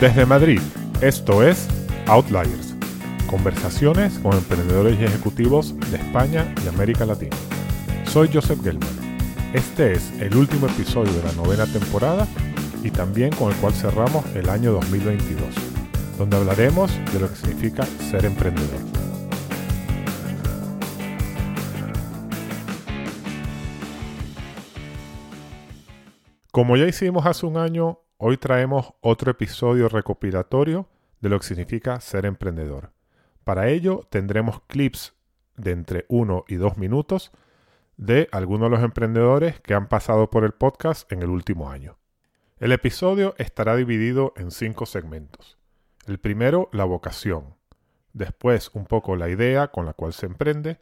Desde Madrid, esto es Outliers, conversaciones con emprendedores y ejecutivos de España y América Latina. Soy Joseph Gelman. Este es el último episodio de la novena temporada y también con el cual cerramos el año 2022, donde hablaremos de lo que significa ser emprendedor. Como ya hicimos hace un año, hoy traemos otro episodio recopilatorio de lo que significa ser emprendedor. Para ello tendremos clips de entre 1 y 2 minutos de algunos de los emprendedores que han pasado por el podcast en el último año. El episodio estará dividido en cinco segmentos. El primero, la vocación. Después, un poco la idea con la cual se emprende,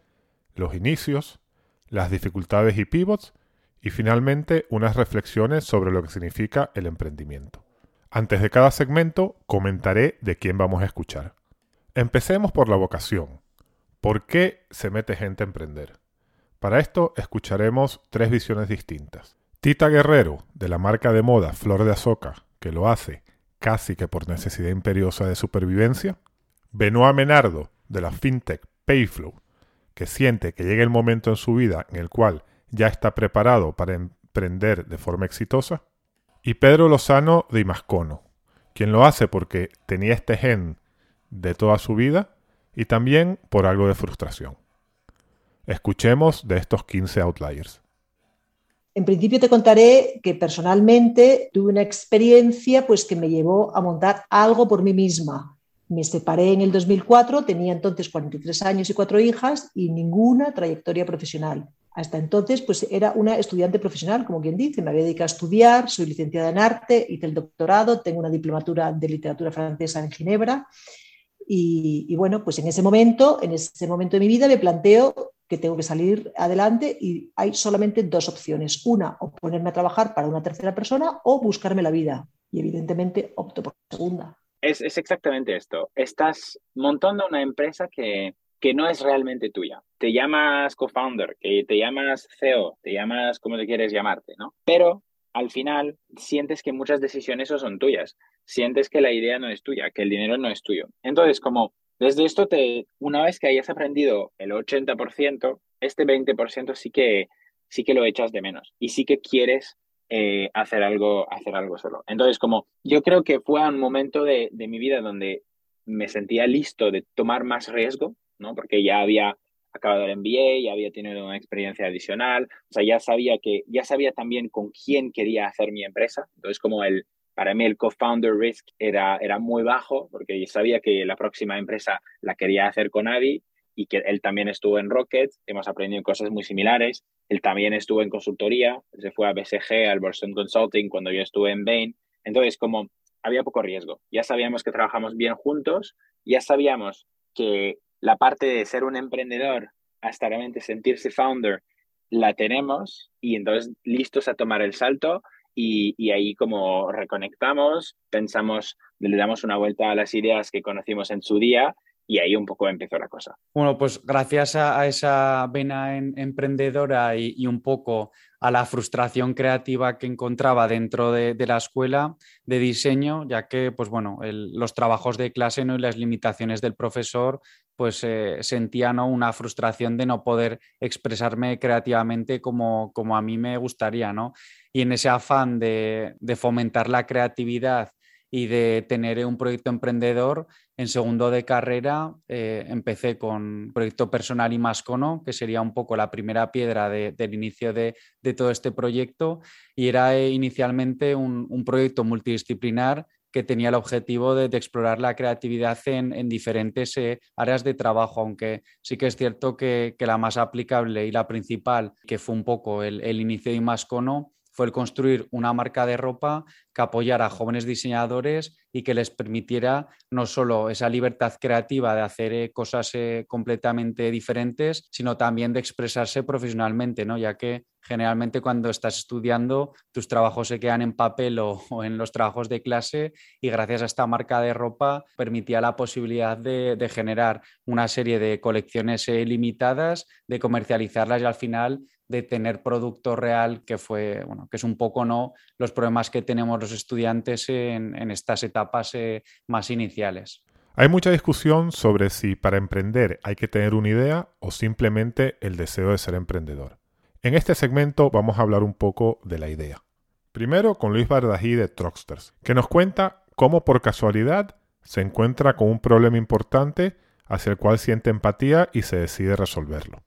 los inicios, las dificultades y pivots y finalmente unas reflexiones sobre lo que significa el emprendimiento. Antes de cada segmento comentaré de quién vamos a escuchar. Empecemos por la vocación. ¿Por qué se mete gente a emprender? Para esto escucharemos tres visiones distintas. Tita Guerrero, de la marca de moda Flor de Azoka, que lo hace casi que por necesidad imperiosa de supervivencia. Benoit Menardo, de la fintech Payflow, que siente que llega el momento en su vida en el cual ya está preparado para emprender de forma exitosa. Y Pedro Lozano de Imascono, quien lo hace porque tenía este gen de toda su vida y también por algo de frustración. Escuchemos de estos 15 outliers. En principio te contaré que personalmente tuve una experiencia pues que me llevó a montar algo por mí misma. Me separé en el 2004, tenía entonces 43 años y cuatro hijas y ninguna trayectoria profesional. Hasta entonces, pues era una estudiante profesional, como quien dice, me había dedicado a estudiar, soy licenciada en arte, hice el doctorado, tengo una diplomatura de literatura francesa en Ginebra. Y, bueno, pues en ese momento, en ese momento de mi vida me planteo que tengo que salir adelante y hay solamente dos opciones. Una, o ponerme a trabajar para una tercera persona o buscarme la vida. Y evidentemente opto por la segunda. Es, es exactamente esto. Estás montando una empresa que que no es realmente tuya. Te llamas co-founder, te llamas CEO, te llamas como te quieres llamarte, ¿no? Pero al final sientes que muchas decisiones son tuyas. Sientes que la idea no es tuya, que el dinero no es tuyo. Entonces, como desde esto te, una vez que hayas aprendido el 80%, este 20% sí que, sí que lo echas de menos y sí que quieres eh, hacer, algo, hacer algo solo. Entonces, como yo creo que fue un momento de, de mi vida donde me sentía listo de tomar más riesgo, ¿no? Porque ya había acabado el MBA, ya había tenido una experiencia adicional, o sea, ya sabía que, ya sabía también con quién quería hacer mi empresa, entonces como el, para mí el co-founder risk era, era muy bajo, porque sabía que la próxima empresa la quería hacer con Adi y que él también estuvo en Rocket, hemos aprendido cosas muy similares, él también estuvo en consultoría, se fue a BCG, al Boston Consulting, cuando yo estuve en Bain, entonces como había poco riesgo, ya sabíamos que trabajamos bien juntos, ya sabíamos que la parte de ser un emprendedor hasta realmente sentirse founder la tenemos y entonces listos a tomar el salto y, y, ahí como reconectamos, pensamos, le damos una vuelta a las ideas que conocimos en su día y ahí un poco empezó la cosa. Bueno, pues gracias a, esa vena emprendedora y, un poco a la frustración creativa que encontraba dentro de, la escuela de diseño, ya que pues bueno, los trabajos de clase ¿no? y las limitaciones del profesor, pues eh, sentía ¿no? una frustración de no poder expresarme creativamente como, como a mí me gustaría. ¿no? Y en ese afán de, de fomentar la creatividad y de tener un proyecto emprendedor, en segundo de carrera eh, empecé con proyecto personal y Mascono, que sería un poco la primera piedra del inicio de, todo este proyecto. Y era eh, inicialmente un, proyecto multidisciplinar que tenía el objetivo de, explorar la creatividad en, diferentes eh, áreas de trabajo, aunque sí que es cierto que, la más aplicable y la principal, que fue un poco el, el inicio de Mascono, fue el construir una marca de ropa que apoyara a jóvenes diseñadores y que les permitiera no solo esa libertad creativa de hacer eh, cosas eh, completamente diferentes, sino también de expresarse profesionalmente, ¿no? ya que generalmente cuando estás estudiando tus trabajos se quedan en papel o, en los trabajos de clase y gracias a esta marca de ropa permitía la posibilidad de, generar una serie de colecciones eh, limitadas, de comercializarlas y al final de tener producto real, que fue, bueno, que es un poco no los problemas que tenemos los estudiantes en, estas etapas eh, más iniciales. Hay mucha discusión sobre si para emprender hay que tener una idea o simplemente el deseo de ser emprendedor. En este segmento vamos a hablar un poco de la idea. Primero con Luis Bardají de Troxters, que nos cuenta cómo por casualidad se encuentra con un problema importante hacia el cual siente empatía y se decide resolverlo.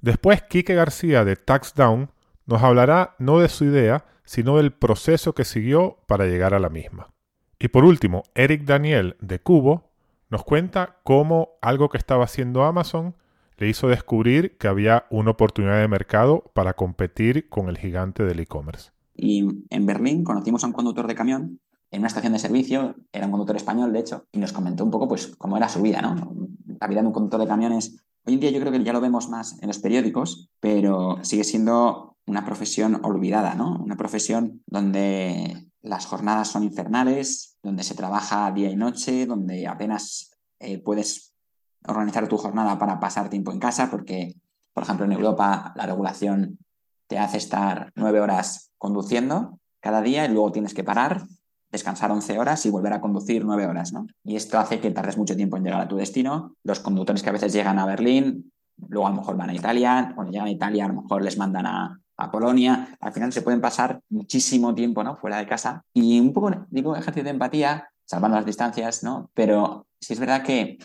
Después, Quique García de Taxdown nos hablará no de su idea, sino del proceso que siguió para llegar a la misma. Y por último, Eric Daniel de Cubo nos cuenta cómo algo que estaba haciendo Amazon le hizo descubrir que había una oportunidad de mercado para competir con el gigante del e-commerce. Y en Berlín conocimos a un conductor de camión en una estación de servicio, era un conductor español, de hecho, y nos comentó un poco pues cómo era su vida, ¿no? La vida de un conductor de camiones Hoy en día yo creo que ya lo vemos más en los periódicos, pero sigue siendo una profesión olvidada, ¿no? Una profesión donde las jornadas son infernales, donde se trabaja día y noche, donde apenas eh, puedes organizar tu jornada para pasar tiempo en casa, porque, por ejemplo, en Europa la regulación te hace estar nueve horas conduciendo cada día y luego tienes que parar descansar 11 horas y volver a conducir 9 horas, ¿no? Y esto hace que tardes mucho tiempo en llegar a tu destino. Los conductores que a veces llegan a Berlín, luego a lo mejor van a Italia, cuando llegan a Italia a lo mejor les mandan a, a Polonia, al final se pueden pasar muchísimo tiempo, ¿no? Fuera de casa. Y un poco, digo, ejercicio de empatía, salvando las distancias, ¿no? Pero sí es verdad que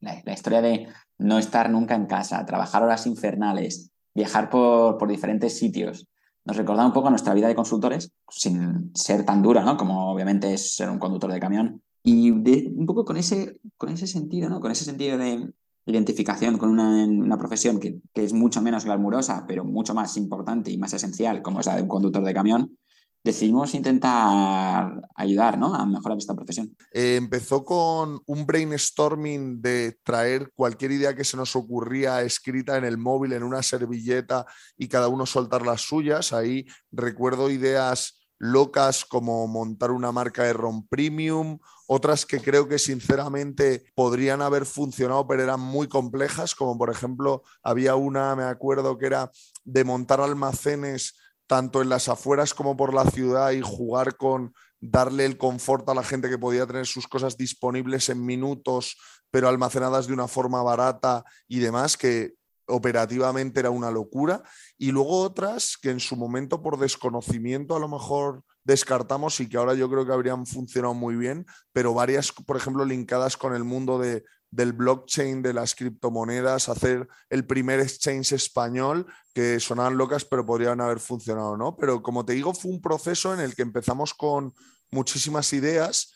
la, la, historia de no estar nunca en casa, trabajar horas infernales, viajar por, por diferentes sitios, nos recordaba un poco nuestra vida de consultores, sin ser tan dura, ¿no? Como obviamente es ser un conductor de camión. Y un poco con ese, con ese sentido, ¿no? Con ese sentido de identificación con una, una profesión que, que, es mucho menos glamurosa, pero mucho más importante y más esencial, como es la de un conductor de camión, decidimos intentar ayudar ¿no? a mejorar esta profesión. Eh, empezó con un brainstorming de traer cualquier idea que se nos ocurría escrita en el móvil, en una servilleta y cada uno soltar las suyas. Ahí recuerdo ideas locas como montar una marca de ROM Premium, otras que creo que sinceramente podrían haber funcionado pero eran muy complejas, como por ejemplo había una, me acuerdo que era de montar almacenes tanto en las afueras como por la ciudad y jugar con darle el confort a la gente que podía tener sus cosas disponibles en minutos, pero almacenadas de una forma barata y demás, que operativamente era una locura. Y luego otras que en su momento por desconocimiento a lo mejor descartamos y que ahora yo creo que habrían funcionado muy bien, pero varias, por ejemplo, linkadas con el mundo de del blockchain, de las criptomonedas, hacer el primer exchange español, que sonaban locas, pero podrían haber funcionado, ¿no? Pero como te digo, fue un proceso en el que empezamos con muchísimas ideas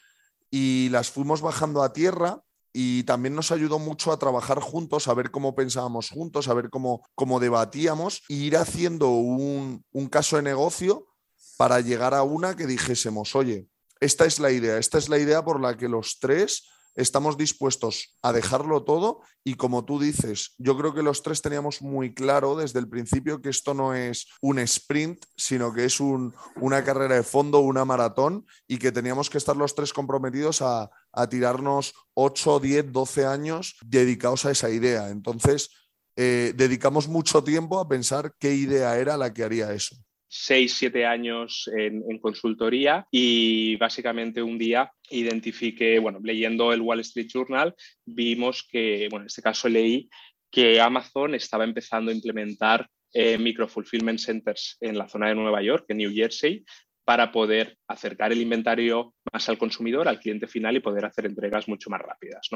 y las fuimos bajando a tierra y también nos ayudó mucho a trabajar juntos, a ver cómo pensábamos juntos, a ver cómo, cómo debatíamos e ir haciendo un, un caso de negocio para llegar a una que dijésemos, oye, esta es la idea, esta es la idea por la que los tres estamos dispuestos a dejarlo todo y como tú dices, yo creo que los tres teníamos muy claro desde el principio que esto no es un sprint, sino que es una carrera de fondo, una maratón y que teníamos que estar los tres comprometidos a, tirarnos 8, 10, 12 años dedicados a esa idea. Entonces, eh, dedicamos mucho tiempo a pensar qué idea era la que haría eso seis, siete años en, consultoría y básicamente un día identifiqué, bueno, leyendo el Wall Street Journal, vimos que, bueno, en este caso leí que Amazon estaba empezando a implementar eh, micro fulfillment centers en la zona de Nueva York, en New Jersey, para poder acercar el inventario más al consumidor, al cliente final y poder hacer entregas mucho más rápidas.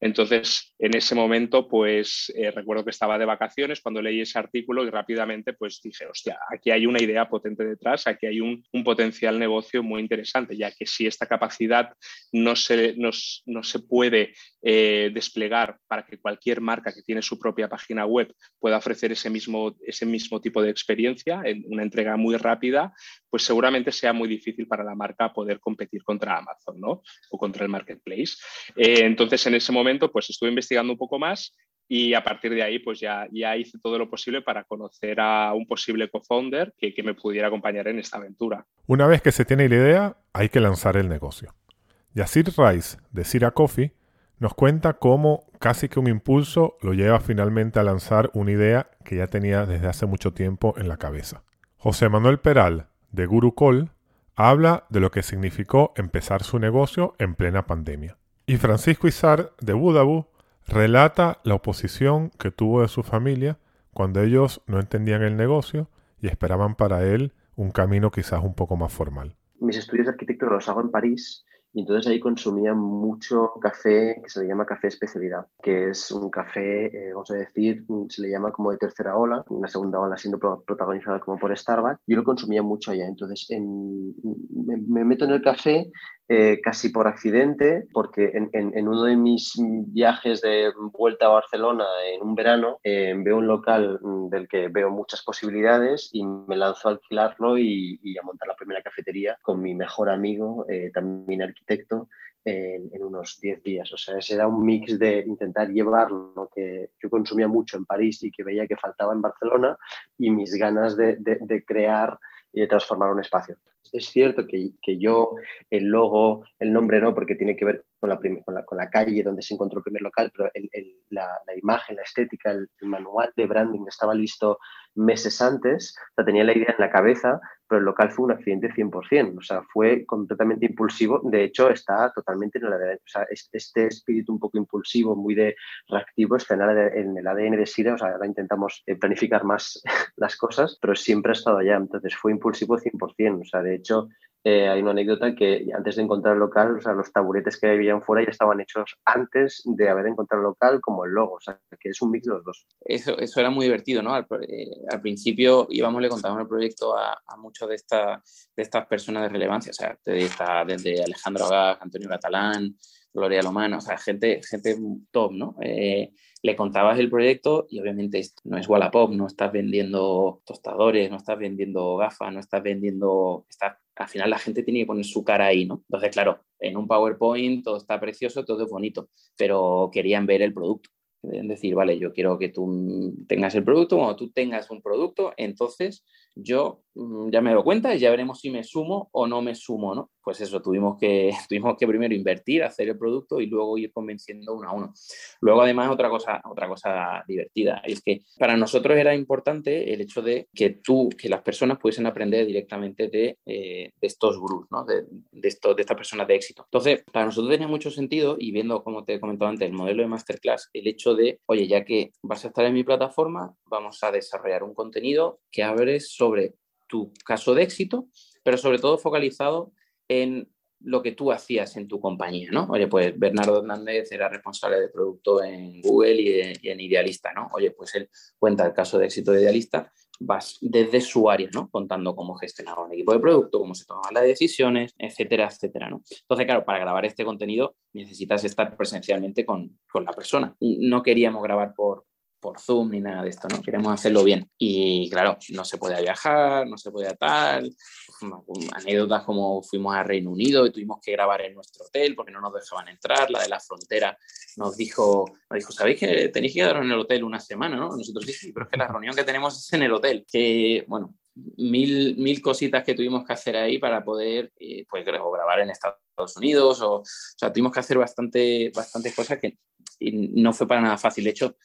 Entonces, en ese momento, pues eh, recuerdo que estaba de vacaciones cuando leí ese artículo y rápidamente pues dije, hostia, aquí hay una idea potente detrás, aquí hay un, potencial negocio muy interesante, ya que si esta capacidad no se, no, se puede eh, desplegar para que cualquier marca que tiene su propia página web pueda ofrecer ese mismo, ese mismo tipo de experiencia en una entrega muy rápida, pues seguramente sea muy difícil para la marca poder competir contra Amazon, ¿no? O contra el marketplace. Eh, entonces, en ese momento, pues estuve investigando un poco más y a partir de ahí, pues ya, ya hice todo lo posible para conocer a un posible co-founder que, que me pudiera acompañar en esta aventura. Una vez que se tiene la idea, hay que lanzar el negocio. Yacir Rice, de Sira Coffee, Nos cuenta cómo casi que un impulso lo lleva finalmente a lanzar una idea que ya tenía desde hace mucho tiempo en la cabeza. José Manuel Peral, de Guru Call, habla de lo que significó empezar su negocio en plena pandemia. Y Francisco Izar, de Budabu, relata la oposición que tuvo de su familia cuando ellos no entendían el negocio y esperaban para él un camino quizás un poco más formal. Mis estudios de arquitectura los hago en París y entonces ahí consumía mucho café que se le llama café especialidad, que es un café, eh, vamos a decir, se le llama como de tercera ola, una segunda ola siendo protagonizada como por Starbucks. Yo lo consumía mucho allá, entonces me, meto en el café eh, casi por accidente, porque en, uno de mis viajes de vuelta a Barcelona en un verano, eh, veo un local mm, del que veo muchas posibilidades y me lanzo a alquilarlo y, a montar la primera cafetería con mi mejor amigo, eh, también arquitecto, en, unos 10 días. O sea, ese era un mix de intentar llevar lo que yo consumía mucho en París y que veía que faltaba en Barcelona y mis ganas de, crear y de transformar un espacio. Es cierto que, que, yo, el logo, el nombre no, porque tiene que ver con la, calle donde se encontró el primer local, pero la, imagen, la estética, el, manual de branding estaba listo meses antes, o tenía la idea en la cabeza, pero el local fue un accidente 100%, o sea, fue completamente impulsivo, de hecho está totalmente en el ADN, o sea, este espíritu un poco impulsivo, muy de reactivo, está en el ADN de Sira, o sea, ahora intentamos eh, planificar más las cosas, pero siempre ha estado allá, entonces fue impulsivo 100%, o sea, de hecho, eh, hay una anécdota que antes de encontrar el local, o sea, los taburetes que habían fuera ya estaban hechos antes de haber encontrado el local, como el logo, o sea, que es un mix de los dos. Eso, eso era muy divertido, ¿no? Al, eh, principio íbamos, le contábamos el proyecto a, a muchos de, esta, de estas personas de relevancia, o sea, desde Alejandro Agag, Antonio Catalán, Gloria Lomano, o sea, gente, gente top, ¿no? Eh, le contabas el proyecto y obviamente no es Wallapop, no estás vendiendo tostadores, no estás vendiendo gafas, no estás vendiendo, está, al final la gente tiene que poner su cara ahí, ¿no? Entonces, claro, en un PowerPoint todo está precioso, todo es bonito, pero querían ver el producto. Es decir, vale, yo quiero que tú tengas el producto, cuando tú tengas un producto, entonces yo mm, ya me doy cuenta y ya veremos si me sumo o no me sumo, ¿no? Pues eso, tuvimos que, tuvimos que primero invertir, hacer el producto y luego ir convenciendo uno a uno. Luego, además, otra cosa, otra cosa divertida, es que para nosotros era importante el hecho de que tú, que las personas pudiesen aprender directamente de, eh, estos gurús, ¿no? De, de, esto, de estas personas de éxito. Entonces, para nosotros tenía mucho sentido y viendo, como te he comentado antes, el modelo de masterclass, el hecho de, oye, ya que vas a estar en mi plataforma, vamos a desarrollar un contenido que abres sobre sobre tu caso de éxito, pero sobre todo focalizado en lo que tú hacías en tu compañía, ¿no? Oye, pues Bernardo Hernández era responsable de producto en Google y, en Idealista, ¿no? Oye, pues él cuenta el caso de éxito de Idealista, vas desde su área, ¿no? Contando cómo gestionaba un equipo de producto, cómo se tomaban las decisiones, etcétera, etcétera, ¿no? Entonces, claro, para grabar este contenido necesitas estar presencialmente con, con la persona. No queríamos grabar por, por Zoom ni nada de esto, ¿no? Queremos hacerlo bien. Y claro, no se puede viajar, no se puede tal. Anécdotas como fuimos a Reino Unido y tuvimos que grabar en nuestro hotel porque no nos dejaban entrar. La de la frontera nos dijo, nos dijo, ¿sabéis que tenéis que quedaros en el hotel una semana, no? Nosotros sí, pero es que la reunión que tenemos es en el hotel. Que, bueno, mil, mil cositas que tuvimos que hacer ahí para poder, eh, pues, grabar en Estados Unidos. O, o sea, tuvimos que hacer bastante, bastantes cosas que no fue para nada fácil. De hecho,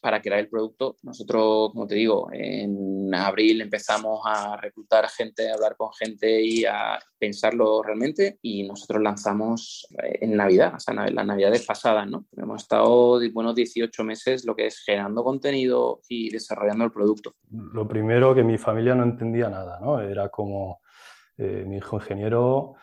para crear el producto. Nosotros, como te digo, en abril empezamos a reclutar gente, a hablar con gente y a pensarlo realmente y nosotros lanzamos eh, en Navidad, o sea, las navidades pasadas, ¿no? Hemos estado buenos 18 meses lo que es generando contenido y desarrollando el producto. Lo primero que mi familia no entendía nada, ¿no? Era como eh, mi hijo ingeniero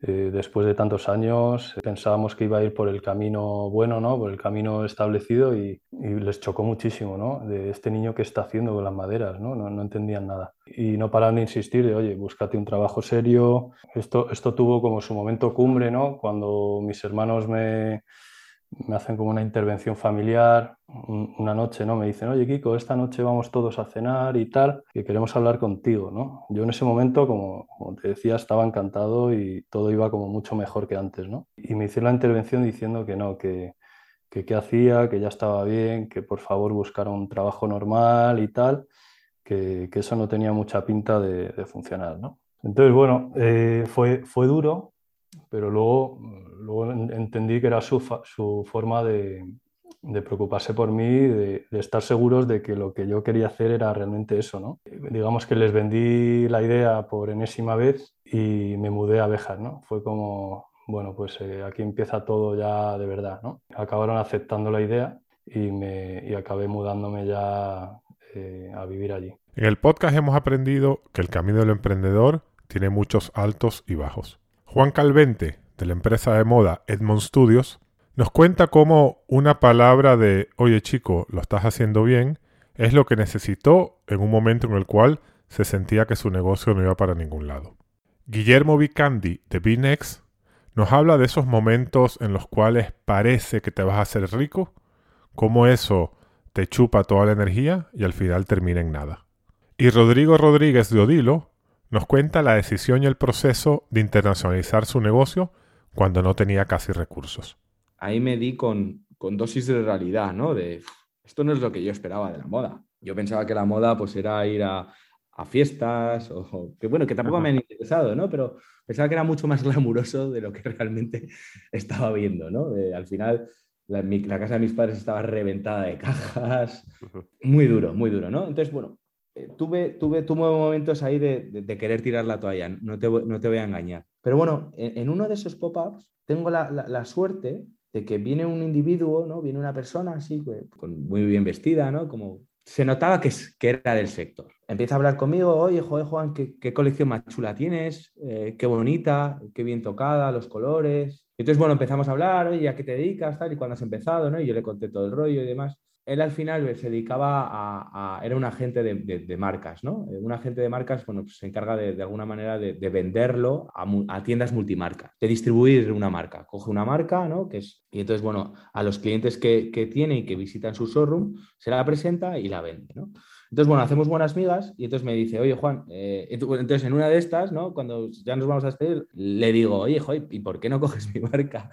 eh, después de tantos años pensábamos que iba a ir por el camino bueno, ¿no? por el camino establecido y, les chocó muchísimo ¿no? de este niño que está haciendo con las maderas, ¿no? No, no entendían nada. Y no pararon de insistir de, oye, búscate un trabajo serio. Esto, esto tuvo como su momento cumbre, ¿no? cuando mis hermanos me, me hacen como una intervención familiar una noche, ¿no? Me dicen, oye, Kiko, esta noche vamos todos a cenar y tal, que queremos hablar contigo, ¿no? Yo en ese momento, como, te decía, estaba encantado y todo iba como mucho mejor que antes, ¿no? Y me hicieron la intervención diciendo que no, que qué hacía, que ya estaba bien, que por favor buscara un trabajo normal y tal, que, eso no tenía mucha pinta de, funcionar, ¿no? Entonces, bueno, eh, fue, fue duro, pero luego, luego entendí que era su, su forma de, preocuparse por mí, de, estar seguros de que lo que yo quería hacer era realmente eso, ¿no? Digamos que les vendí la idea por enésima vez y me mudé a Béjar, ¿no? Fue como, bueno, pues eh, aquí empieza todo ya de verdad, ¿no? Acabaron aceptando la idea y, me, y acabé mudándome ya eh, a vivir allí. En el podcast hemos aprendido que el camino del emprendedor tiene muchos altos y bajos. Juan Calvente, de la empresa de moda Edmond Studios, nos cuenta cómo una palabra de, oye chico, lo estás haciendo bien, es lo que necesitó en un momento en el cual se sentía que su negocio no iba para ningún lado. Guillermo Vicandi, de Binex, nos habla de esos momentos en los cuales parece que te vas a hacer rico, cómo eso te chupa toda la energía y al final termina en nada. Y Rodrigo Rodríguez de Odilo nos cuenta la decisión y el proceso de internacionalizar su negocio cuando no tenía casi recursos. Ahí me di con, dosis de realidad, ¿no? De esto no es lo que yo esperaba de la moda. Yo pensaba que la moda pues era ir a, fiestas o, que bueno, que tampoco me han interesado, ¿no? Pero pensaba que era mucho más glamuroso de lo que realmente estaba viendo, ¿no? al final, la, casa de mis padres estaba reventada de cajas, muy duro, muy duro, ¿no? Entonces, bueno, tuve, tuve, tuve momentos ahí de, querer tirar la toalla, no te, no te voy a engañar. Pero bueno, en, uno de esos pop-ups tengo la, la, suerte de que viene un individuo, ¿no? Viene una persona así, pues, con, muy bien vestida, ¿no? Como se notaba que, que, era del sector. Empieza a hablar conmigo, oye, joder, Juan, ¿qué, colección más chula tienes? Eh, qué bonita, qué bien tocada, los colores. Entonces, bueno, empezamos a hablar, oye, ¿a qué te dedicas? Tal, y cuando has empezado, ¿no? Y yo le conté todo el rollo y demás él al final se dedicaba a, era un agente de, marcas, ¿no? Eh, un agente de marcas, bueno, pues se encarga de, alguna manera de, venderlo a, tiendas multimarca, de distribuir una marca. Coge una marca, ¿no? Y entonces, bueno, a los clientes que, que tiene y que visitan su showroom, se la presenta y la vende, ¿no? Entonces, bueno, hacemos buenas migas y entonces me dice, oye, Juan, eh, entonces en una de estas, ¿no? Cuando ya nos vamos a despedir, le digo, oye, ¿y por qué no coges mi marca?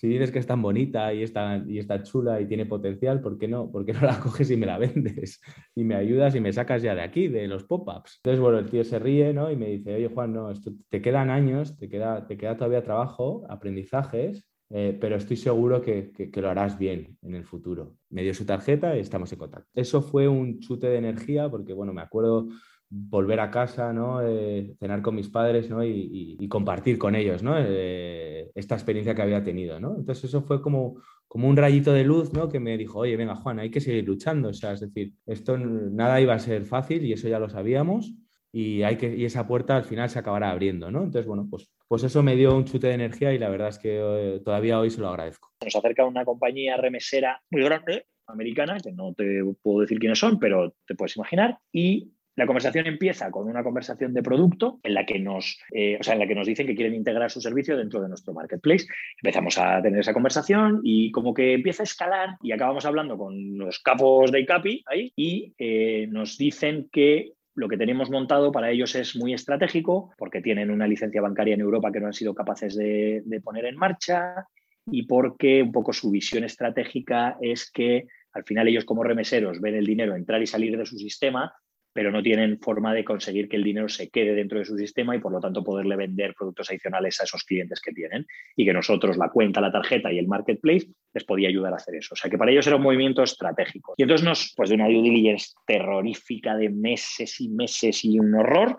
Si dices que es tan bonita y está, y está chula y tiene potencial, ¿por qué, no, ¿por qué no la coges y me la vendes? Y me ayudas y me sacas ya de aquí, de los pop-ups. Entonces, bueno, el tío se ríe ¿no? y me dice, oye Juan, no, esto, te quedan años, te queda, te queda todavía trabajo, aprendizajes, eh, pero estoy seguro que, que, que, lo harás bien en el futuro. Me dio su tarjeta y estamos en contacto. Eso fue un chute de energía porque, bueno, me acuerdo volver a casa, ¿no? Eh, cenar con mis padres ¿no? y, compartir con ellos ¿no? Eh, esta experiencia que había tenido. ¿no? Entonces eso fue como, como un rayito de luz ¿no? que me dijo, oye, venga Juan, hay que seguir luchando. O sea, es decir, esto nada iba a ser fácil y eso ya lo sabíamos y, hay que, y esa puerta al final se acabará abriendo. ¿no? Entonces, bueno, pues, pues eso me dio un chute de energía y la verdad es que eh, todavía hoy se lo agradezco. Nos acerca una compañía remesera muy grande, americana, que no te puedo decir quiénes son, pero te puedes imaginar, y la conversación empieza con una conversación de producto en la que nos, eh, o sea, en la que nos dicen que quieren integrar su servicio dentro de nuestro marketplace. Empezamos a tener esa conversación y como que empieza a escalar y acabamos hablando con los capos de ICAPI ahí y eh, nos dicen que lo que tenemos montado para ellos es muy estratégico porque tienen una licencia bancaria en Europa que no han sido capaces de, de poner en marcha y porque un poco su visión estratégica es que al final ellos como remeseros ven el dinero entrar y salir de su sistema pero no tienen forma de conseguir que el dinero se quede dentro de su sistema y por lo tanto poderle vender productos adicionales a esos clientes que tienen y que nosotros, la cuenta, la tarjeta y el marketplace, les podía ayudar a hacer eso. O sea que para ellos era un movimiento estratégico. Y entonces nos, pues de una due diligence terrorífica de meses y meses y un horror,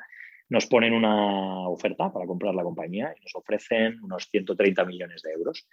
nos ponen una oferta para comprar la compañía y nos ofrecen unos 130 millones de euros.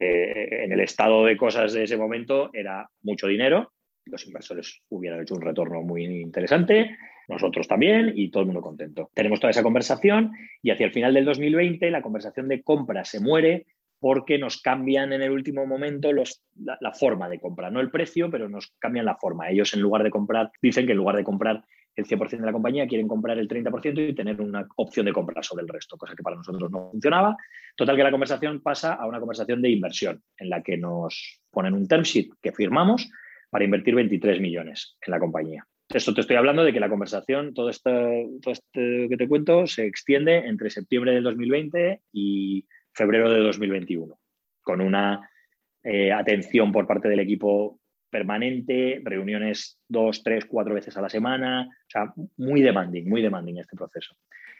Eh, en el estado de cosas de ese momento era mucho dinero, los inversores hubieran hecho un retorno muy interesante, nosotros también y todo el mundo contento. Tenemos toda esa conversación y hacia el final del 2020 la conversación de compra se muere porque nos cambian en el último momento los, la, forma de compra, no el precio, pero nos cambian la forma. Ellos en lugar de comprar, dicen que en lugar de comprar el 100% de la compañía, quieren comprar el 30% y tener una opción de compra sobre el resto, cosa que para nosotros no funcionaba. Total que la conversación pasa a una conversación de inversión, en la que nos ponen un term sheet que firmamos para invertir 23 millones en la compañía. Esto te estoy hablando de que la conversación, todo esto, todo esto que te cuento, se extiende entre septiembre del 2020 y febrero de 2021, con una eh, atención por parte del equipo permanente, reuniones dos, tres, cuatro veces a la semana, o sea, muy demanding, muy demanding este proceso.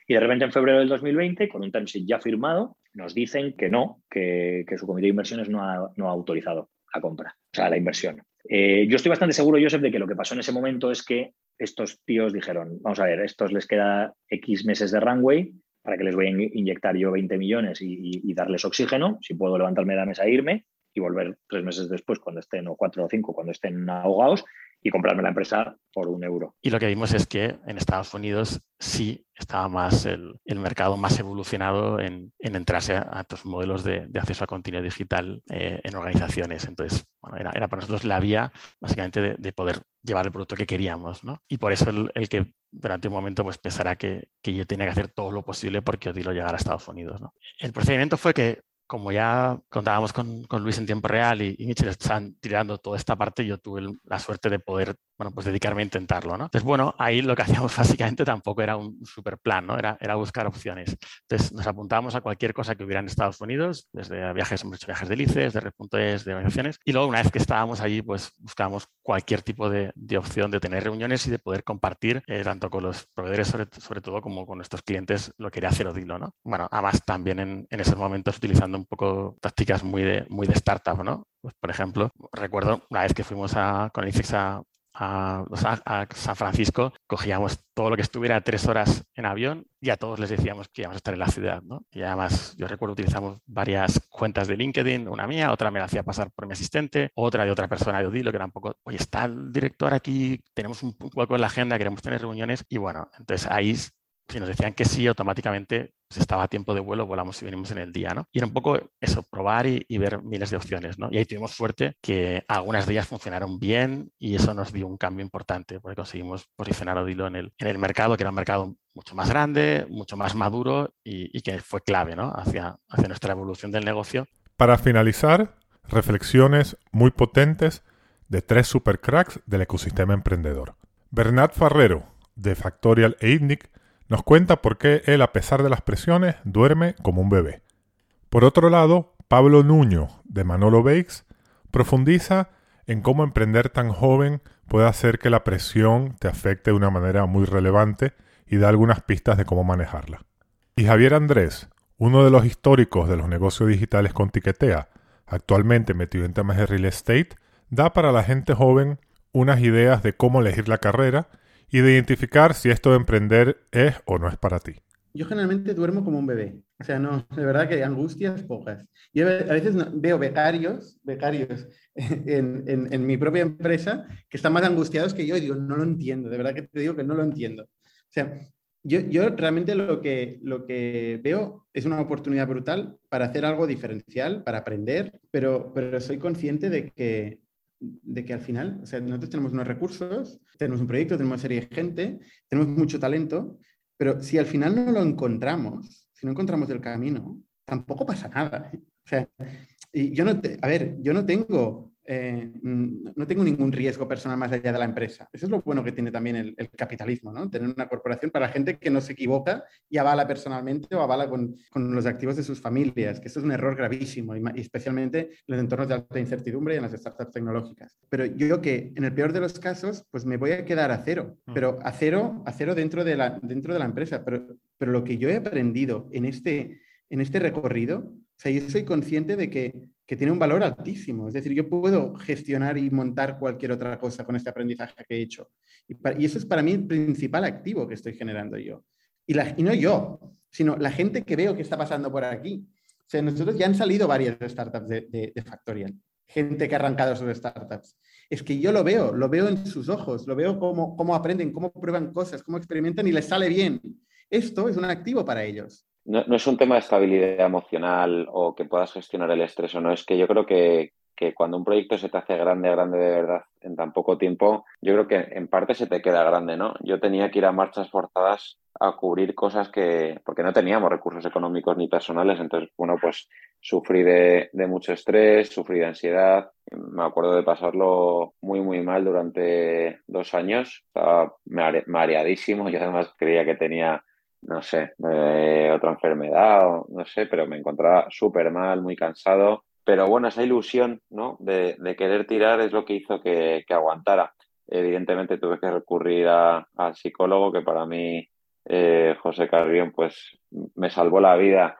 Y de repente en febrero del 2020, con un term sheet ya firmado, nos dicen que no, que, su comité de inversiones no ha, no ha, autorizado la compra, o sea, la inversión. Eh, yo estoy bastante seguro, Joseph, de que lo que pasó en ese momento es que estos tíos dijeron, vamos a ver, estos les queda X meses de runway, para que les voy a inyectar yo 20 millones y, darles oxígeno, si puedo levantarme de la mesa e irme y volver tres meses después, cuando estén, o cuatro o cinco, cuando estén ahogados, y comprarme la empresa por un euro. Y lo que vimos es que en Estados Unidos sí estaba más el, mercado más evolucionado en, entrarse a, estos modelos de, acceso a contenido digital eh, en organizaciones. Entonces, bueno, era, para nosotros la vía básicamente de, poder llevar el producto que queríamos. ¿no? Y por eso el, que durante un momento pues pensara que, que, yo tenía que hacer todo lo posible porque Odilo llegara a Estados Unidos. ¿no? El procedimiento fue que como ya contábamos con, con, Luis en tiempo real y, y Mitchell están tirando toda esta parte, yo tuve la suerte de poder bueno, pues dedicarme a intentarlo, ¿no? Entonces, bueno, ahí lo que hacíamos básicamente tampoco era un super plan, ¿no? Era, era buscar opciones. Entonces, nos apuntábamos a cualquier cosa que hubiera en Estados Unidos, desde viajes, hemos hecho viajes de lices, de repuntes, de organizaciones, y luego una vez que estábamos allí, pues buscábamos cualquier tipo de, de opción de tener reuniones y de poder compartir, eh, tanto con los proveedores sobre, sobre, todo como con nuestros clientes, lo que era hacer Odilo, ¿no? Bueno, además también en, en esos momentos utilizando un poco tácticas muy de, muy de startup, ¿no? Pues, por ejemplo, recuerdo una vez que fuimos a, con el ICEX a, a, San Francisco, cogíamos todo lo que estuviera tres horas en avión y a todos les decíamos que íbamos a estar en la ciudad. ¿no? Y además, yo recuerdo utilizamos varias cuentas de LinkedIn, una mía, otra me la hacía pasar por mi asistente, otra de otra persona de Odilo, que era un poco, oye, está el director aquí, tenemos un hueco en la agenda, queremos tener reuniones. Y bueno, entonces ahí si nos decían que sí, automáticamente si estaba a tiempo de vuelo, volamos y venimos en el día, ¿no? Y era un poco eso, probar y, ver miles de opciones, ¿no? Y ahí tuvimos suerte que algunas de ellas funcionaron bien y eso nos dio un cambio importante porque conseguimos posicionar a Odilo en el, en el mercado, que era un mercado mucho más grande, mucho más maduro y, que fue clave, ¿no? Hacia, hacia nuestra evolución del negocio. Para finalizar, reflexiones muy potentes de tres supercracks del ecosistema emprendedor. Bernat Farrero, de Factorial e ITNIC, nos cuenta por qué él, a pesar de las presiones, duerme como un bebé. Por otro lado, Pablo Nuño, de Manolo Bakes, profundiza en cómo emprender tan joven puede hacer que la presión te afecte de una manera muy relevante y da algunas pistas de cómo manejarla. Y Javier Andrés, uno de los históricos de los negocios digitales con Tiquetea, actualmente metido en temas de real estate, da para la gente joven unas ideas de cómo elegir la carrera y de identificar si esto de emprender es o no es para ti. Yo generalmente duermo como un bebé. O sea, no, de verdad que angustias pocas. Yo a veces veo becarios, becarios en, en, mi propia empresa que están más angustiados que yo y digo, no lo entiendo, de verdad que te digo que no lo entiendo. O sea, yo, yo realmente lo que, lo que veo es una oportunidad brutal para hacer algo diferencial, para aprender, pero, pero soy consciente de que, de que al final, o sea, nosotros tenemos unos recursos, tenemos un proyecto, tenemos una serie de gente, tenemos mucho talento, pero si al final no lo encontramos, si no encontramos el camino, tampoco pasa nada. O sea, y yo no, a ver, yo no tengo eh, mm, no tengo ningún riesgo personal más allá de la empresa. Eso es lo bueno que tiene también el, capitalismo, ¿no? Tener una corporación para gente que no se equivoca y avala personalmente o avala con, con los activos de sus familias, que esto es un error gravísimo, y, especialmente en los entornos de alta incertidumbre y en las startups tecnológicas. Pero yo que en el peor de los casos, pues me voy a quedar a cero, mm. pero a cero, a cero dentro, de la, dentro de la empresa. Pero, pero lo que yo he aprendido en este, en este recorrido, sea, yo soy consciente de que que tiene un valor altísimo. Es decir, yo puedo gestionar y montar cualquier otra cosa con este aprendizaje que he hecho. Y, eso es para mí el principal activo que estoy generando yo. Y, no yo, sino la gente que veo que está pasando por aquí. O sea, nosotros ya han salido varias startups de, de, Factorial, gente que ha arrancado sus startups. Es que yo lo veo, lo veo en sus ojos, lo veo cómo, cómo aprenden, cómo prueban cosas, cómo experimentan y les sale bien. Esto es un activo para ellos no, es un tema de estabilidad emocional o que puedas gestionar el estrés o no, es que yo creo que, cuando un proyecto se te hace grande, grande de verdad en tan poco tiempo, yo creo que en parte se te queda grande, ¿no? Yo tenía que ir a marchas forzadas a cubrir cosas que, porque no teníamos recursos económicos ni personales, entonces, bueno, pues sufrí de, de mucho estrés, sufrí de ansiedad, me acuerdo de pasarlo muy, muy mal durante dos años, estaba mareadísimo, yo además creía que tenía no sé, eh, otra enfermedad, o, no sé, pero me encontraba súper mal, muy cansado. Pero bueno, esa ilusión ¿no? de, querer tirar es lo que hizo que, aguantara. Evidentemente tuve que recurrir al psicólogo, que para mí eh, José Carrión, pues me salvó la vida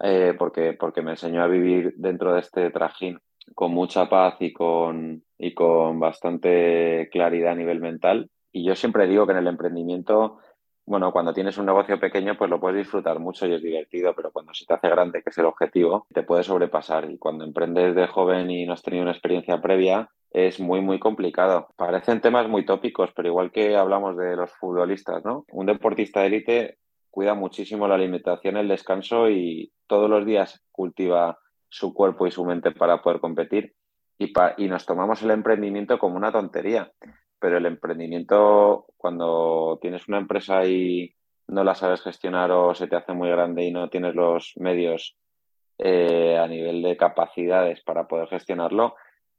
eh, porque, porque me enseñó a vivir dentro de este trajín con mucha paz y con, y con bastante claridad a nivel mental. Y yo siempre digo que en el emprendimiento, bueno, cuando tienes un negocio pequeño, pues lo puedes disfrutar mucho y es divertido, pero cuando se te hace grande, que es el objetivo, te puede sobrepasar. Y cuando emprendes de joven y no has tenido una experiencia previa, es muy, muy complicado. Parecen temas muy tópicos, pero igual que hablamos de los futbolistas, ¿no? Un deportista de élite cuida muchísimo la alimentación, el descanso y todos los días cultiva su cuerpo y su mente para poder competir. Y, y nos tomamos el emprendimiento como una tontería. Pero el emprendimiento, cuando tienes una empresa y no la sabes gestionar o se te hace muy grande y no tienes los medios eh, a nivel de capacidades para poder gestionarlo,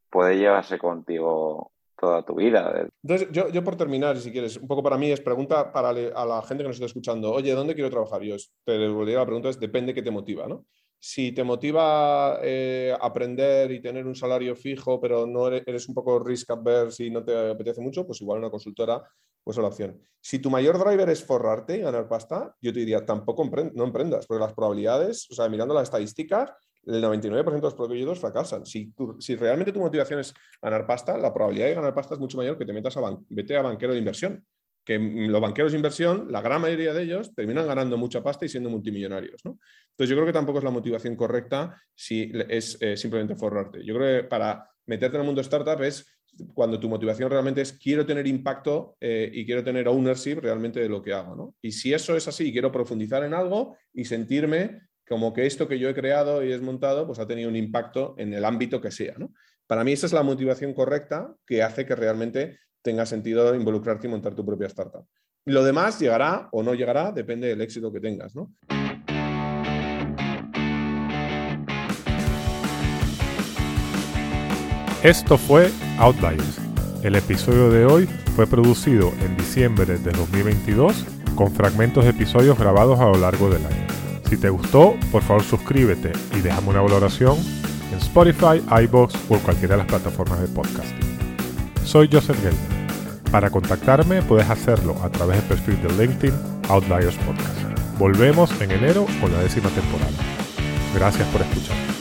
puede llevarse contigo toda tu vida. Entonces, yo, yo por terminar, si quieres, un poco para mí es pregunta para a la gente que nos está escuchando, oye, ¿dónde quiero trabajar? Yo te devolvería la pregunta, es depende qué te motiva, ¿no? Si te motiva eh, aprender y tener un salario fijo, pero no eres, un poco risk averse y no te apetece mucho, pues igual una consultora pues es la opción. Si tu mayor driver es forrarte y ganar pasta, yo te diría, tampoco no emprendas, porque las probabilidades, o sea, mirando las estadísticas, el 99% de los proyectos fracasan. Si, si realmente tu motivación es ganar pasta, la probabilidad de ganar pasta es mucho mayor que te metas a, vete a banquero de inversión. Que los banqueros de inversión, la gran mayoría de ellos, terminan ganando mucha pasta y siendo multimillonarios. ¿no? Entonces, yo creo que tampoco es la motivación correcta si es eh, simplemente forrarte. Yo creo que para meterte en el mundo startup es cuando tu motivación realmente es quiero tener impacto eh, y quiero tener ownership realmente de lo que hago. ¿no? Y si eso es así, quiero profundizar en algo y sentirme como que esto que yo he creado y he montado, pues ha tenido un impacto en el ámbito que sea. ¿no? Para mí esa es la motivación correcta que hace que realmente tenga sentido involucrarte y montar tu propia startup. Lo demás llegará o no llegará, depende del éxito que tengas. ¿no? Esto fue Outliers. El episodio de hoy fue producido en diciembre de 2022 con fragmentos de episodios grabados a lo largo del año. Si te gustó, por favor suscríbete y déjame una valoración Spotify, iBox o cualquiera de las plataformas de podcasting. Soy Joseph Gelder. Para contactarme puedes hacerlo a través del perfil de LinkedIn Outliers Podcast. Volvemos en enero con la décima temporada. Gracias por escuchar.